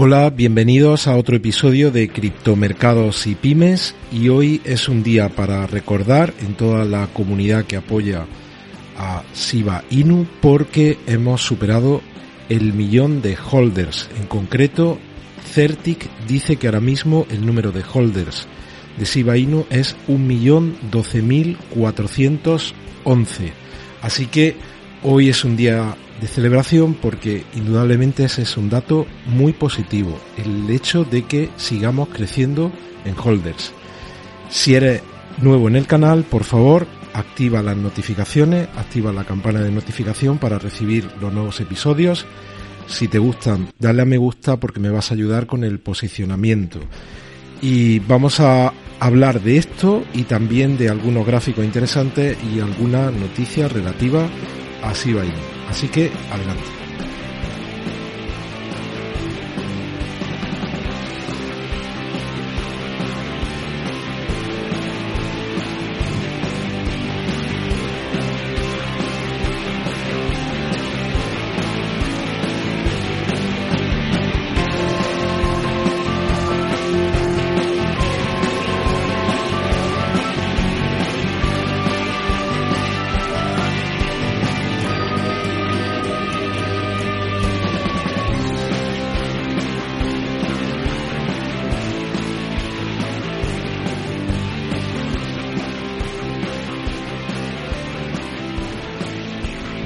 Hola, bienvenidos a otro episodio de Criptomercados y Pymes y hoy es un día para recordar en toda la comunidad que apoya a Shiba Inu porque hemos superado el millón de holders. En concreto, Certic dice que ahora mismo el número de holders de Shiba Inu es 1.012.411. Así que hoy es un día de celebración porque indudablemente ese es un dato muy positivo, el hecho de que sigamos creciendo en holders. Si eres nuevo en el canal, por favor, activa las notificaciones, activa la campana de notificación para recibir los nuevos episodios. Si te gustan, dale a me gusta porque me vas a ayudar con el posicionamiento. Y vamos a hablar de esto y también de algunos gráficos interesantes y alguna noticia relativa a Shiba Así que adelante.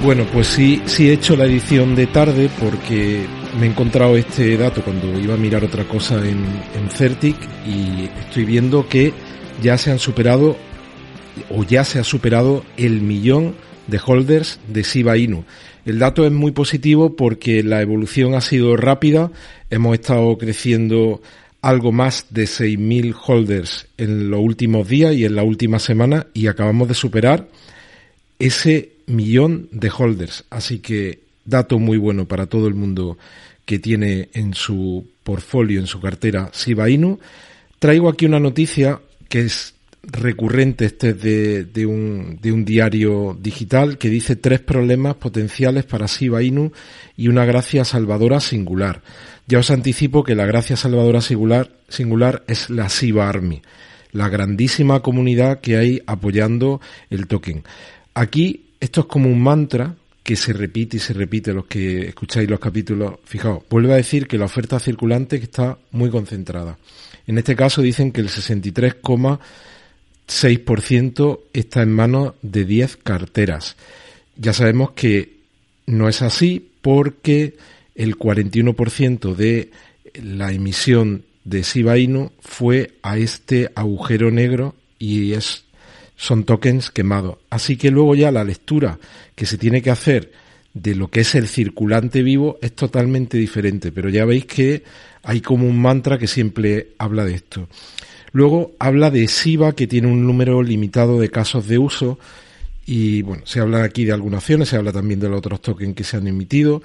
Bueno, pues sí, sí he hecho la edición de tarde porque me he encontrado este dato cuando iba a mirar otra cosa en, Certic y estoy viendo que ya se han superado o ya se ha superado el millón de holders de Shiba Inu. El dato es muy positivo porque la evolución ha sido rápida. Hemos estado creciendo algo más de 6.000 holders en los últimos días y en la última semana y acabamos de superar ese millón de holders. Así que dato muy bueno para todo el mundo que tiene en su portfolio, en su cartera Shiba Inu. Traigo aquí una noticia que es recurrente, este es de, un, de un diario digital que dice tres problemas potenciales para Shiba Inu y una gracia salvadora singular. Ya os anticipo que la gracia salvadora singular, singular es la Shiba Army, la grandísima comunidad que hay apoyando el token. Aquí esto es como un mantra que se repite y se repite los que escucháis los capítulos. Fijaos, vuelve a decir que la oferta circulante está muy concentrada. En este caso dicen que el 63,6% está en manos de 10 carteras. Ya sabemos que no es así porque el 41% de la emisión de Shiba Inu fue a este agujero negro y es son tokens quemados. Así que luego ya la lectura que se tiene que hacer de lo que es el circulante vivo es totalmente diferente, pero ya veis que hay como un mantra que siempre habla de esto. Luego habla de SIVA que tiene un número limitado de casos de uso y bueno, se habla aquí de algunas acciones, se habla también de los otros tokens que se han emitido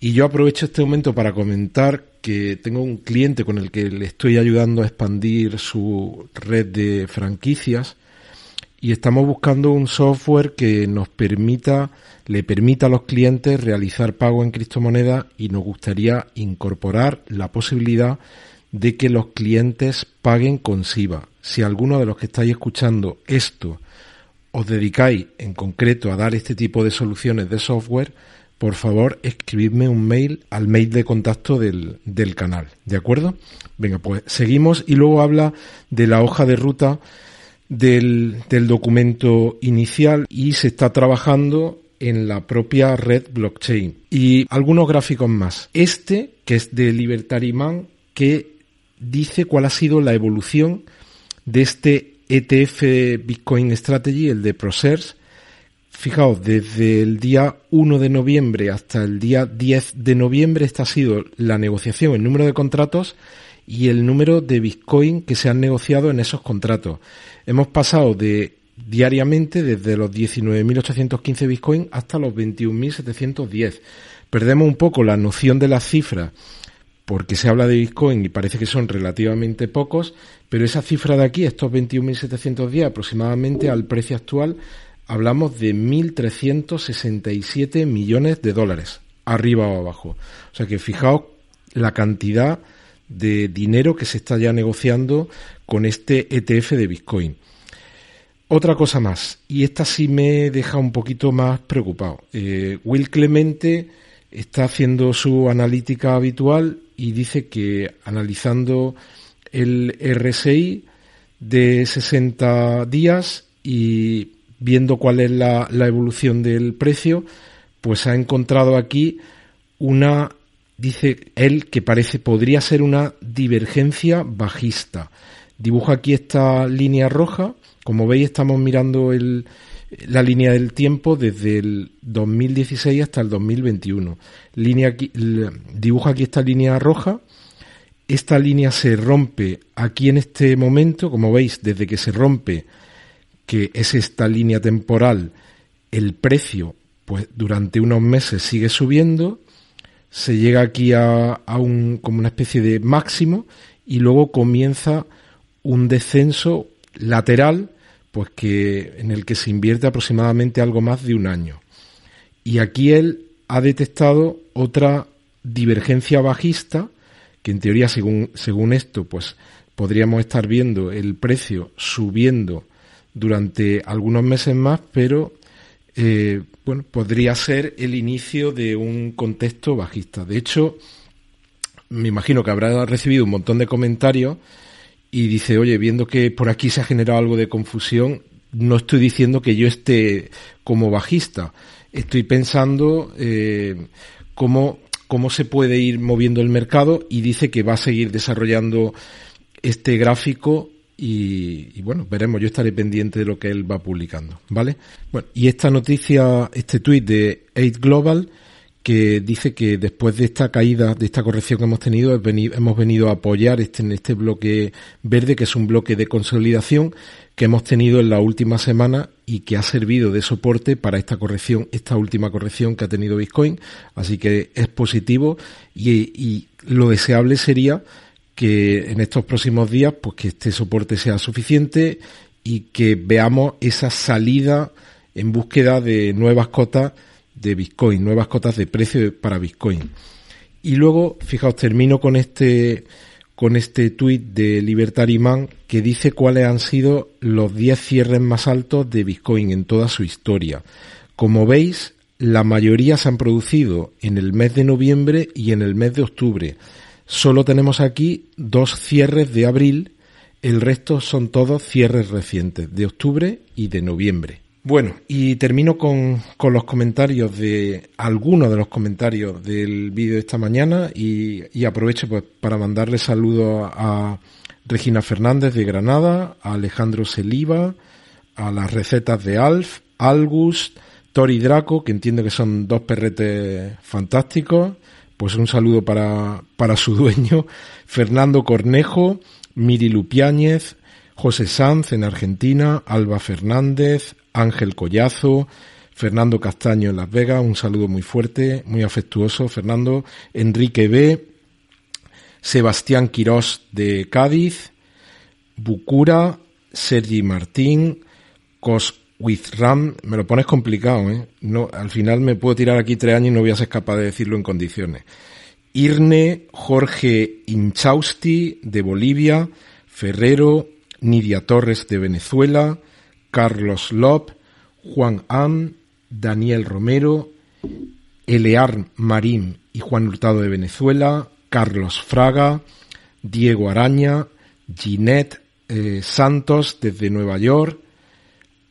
y yo aprovecho este momento para comentar que tengo un cliente con el que le estoy ayudando a expandir su red de franquicias y estamos buscando un software que nos permita, le permita a los clientes realizar pago en criptomonedas y nos gustaría incorporar la posibilidad de que los clientes paguen con SIVA. Si alguno de los que estáis escuchando esto os dedicáis en concreto a dar este tipo de soluciones de software, por favor escribidme un mail al mail de contacto del, del canal. ¿De acuerdo? Venga, pues seguimos y luego habla de la hoja de ruta del, del documento inicial y se está trabajando en la propia red blockchain. Y algunos gráficos más. Este, que es de Libertary Man, que dice cuál ha sido la evolución de este ETF Bitcoin Strategy, el de ProShares. Fijaos, desde el día 1 de noviembre hasta el día 10 de noviembre, esta ha sido la negociación, el número de contratos y el número de Bitcoin que se han negociado en esos contratos. Hemos pasado de diariamente desde los 19.815 Bitcoin hasta los 21.710. Perdemos un poco la noción de las cifras porque se habla de Bitcoin y parece que son relativamente pocos, pero esa cifra de aquí, estos 21.710 aproximadamente al precio actual, hablamos de 1.367 millones de dólares, arriba o abajo. O sea que fijaos la cantidad de dinero que se está ya negociando con este ETF de Bitcoin. Otra cosa más, y esta sí me deja un poquito más preocupado. Eh, Will Clemente está haciendo su analítica habitual y dice que analizando el RSI de 60 días y viendo cuál es la, la evolución del precio, pues ha encontrado aquí una dice él que parece podría ser una divergencia bajista. Dibuja aquí esta línea roja. Como veis, estamos mirando el, la línea del tiempo desde el 2016 hasta el 2021. Línea aquí, dibuja aquí esta línea roja. Esta línea se rompe aquí en este momento, como veis, desde que se rompe, que es esta línea temporal, el precio, pues durante unos meses sigue subiendo se llega aquí a, un, como una especie de máximo y luego comienza un descenso lateral, pues que, en el que se invierte aproximadamente algo más de un año. Y aquí él ha detectado otra divergencia bajista, que en teoría, según, según esto, pues podríamos estar viendo el precio subiendo durante algunos meses más, pero eh, bueno, podría ser el inicio de un contexto bajista. De hecho, me imagino que habrá recibido un montón de comentarios y dice, oye, viendo que por aquí se ha generado algo de confusión, no estoy diciendo que yo esté como bajista, estoy pensando eh, cómo, cómo se puede ir moviendo el mercado y dice que va a seguir desarrollando este gráfico y, bueno, veremos, yo estaré pendiente de lo que él va publicando, ¿vale? Bueno, y esta noticia, este tuit de 8 Global, que dice que después de esta caída, de esta corrección que hemos tenido, hemos venido a apoyar este, en este bloque verde, que es un bloque de consolidación que hemos tenido en la última semana y que ha servido de soporte para esta corrección, esta última corrección que ha tenido Bitcoin. Así que es positivo y, y lo deseable sería que en estos próximos días, pues que este soporte sea suficiente y que veamos esa salida en búsqueda de nuevas cotas de Bitcoin, nuevas cotas de precio para Bitcoin. Y luego, fijaos, termino con este con este tuit de Libertary Man que dice cuáles han sido los 10 cierres más altos de Bitcoin en toda su historia. Como veis, la mayoría se han producido en el mes de noviembre y en el mes de octubre. Solo tenemos aquí dos cierres de abril, el resto son todos cierres recientes, de octubre y de noviembre. Bueno, y termino con, los comentarios de algunos de los comentarios del vídeo de esta mañana y, aprovecho pues, para mandarle saludos a, Regina Fernández de Granada, a Alejandro Seliva, a las recetas de Alf, Algust, Tori Draco, que entiendo que son dos perretes fantásticos, pues un saludo para, para su dueño, Fernando Cornejo, Miri Lupiáñez, José Sanz en Argentina, Alba Fernández, Ángel Collazo, Fernando Castaño en Las Vegas, un saludo muy fuerte, muy afectuoso, Fernando, Enrique B, Sebastián Quirós de Cádiz, Bucura, Sergi Martín, Cos With Ram, me lo pones complicado, ¿eh? No, al final me puedo tirar aquí tres años y no voy a ser capaz de decirlo en condiciones. Irne, Jorge Inchausti de Bolivia, Ferrero, Nidia Torres de Venezuela, Carlos Lop, Juan Am, Daniel Romero, Elear Marín y Juan Hurtado de Venezuela, Carlos Fraga, Diego Araña, Ginette eh, Santos desde Nueva York,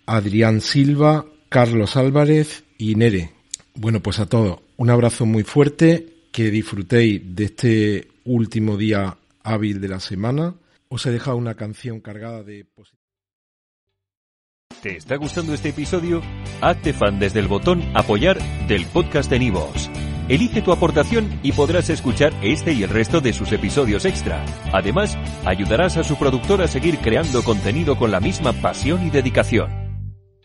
Adrián Silva, Carlos Álvarez y Nere. Bueno, pues a todos, un abrazo muy fuerte, que disfrutéis de este último día hábil de la semana. Os he dejado una canción cargada de... ¿Te está gustando este episodio? Hazte fan desde el botón apoyar del podcast de Nivos. Elige tu aportación y podrás escuchar este y el resto de sus episodios extra. Además, ayudarás a su productor a seguir creando contenido con la misma pasión y dedicación.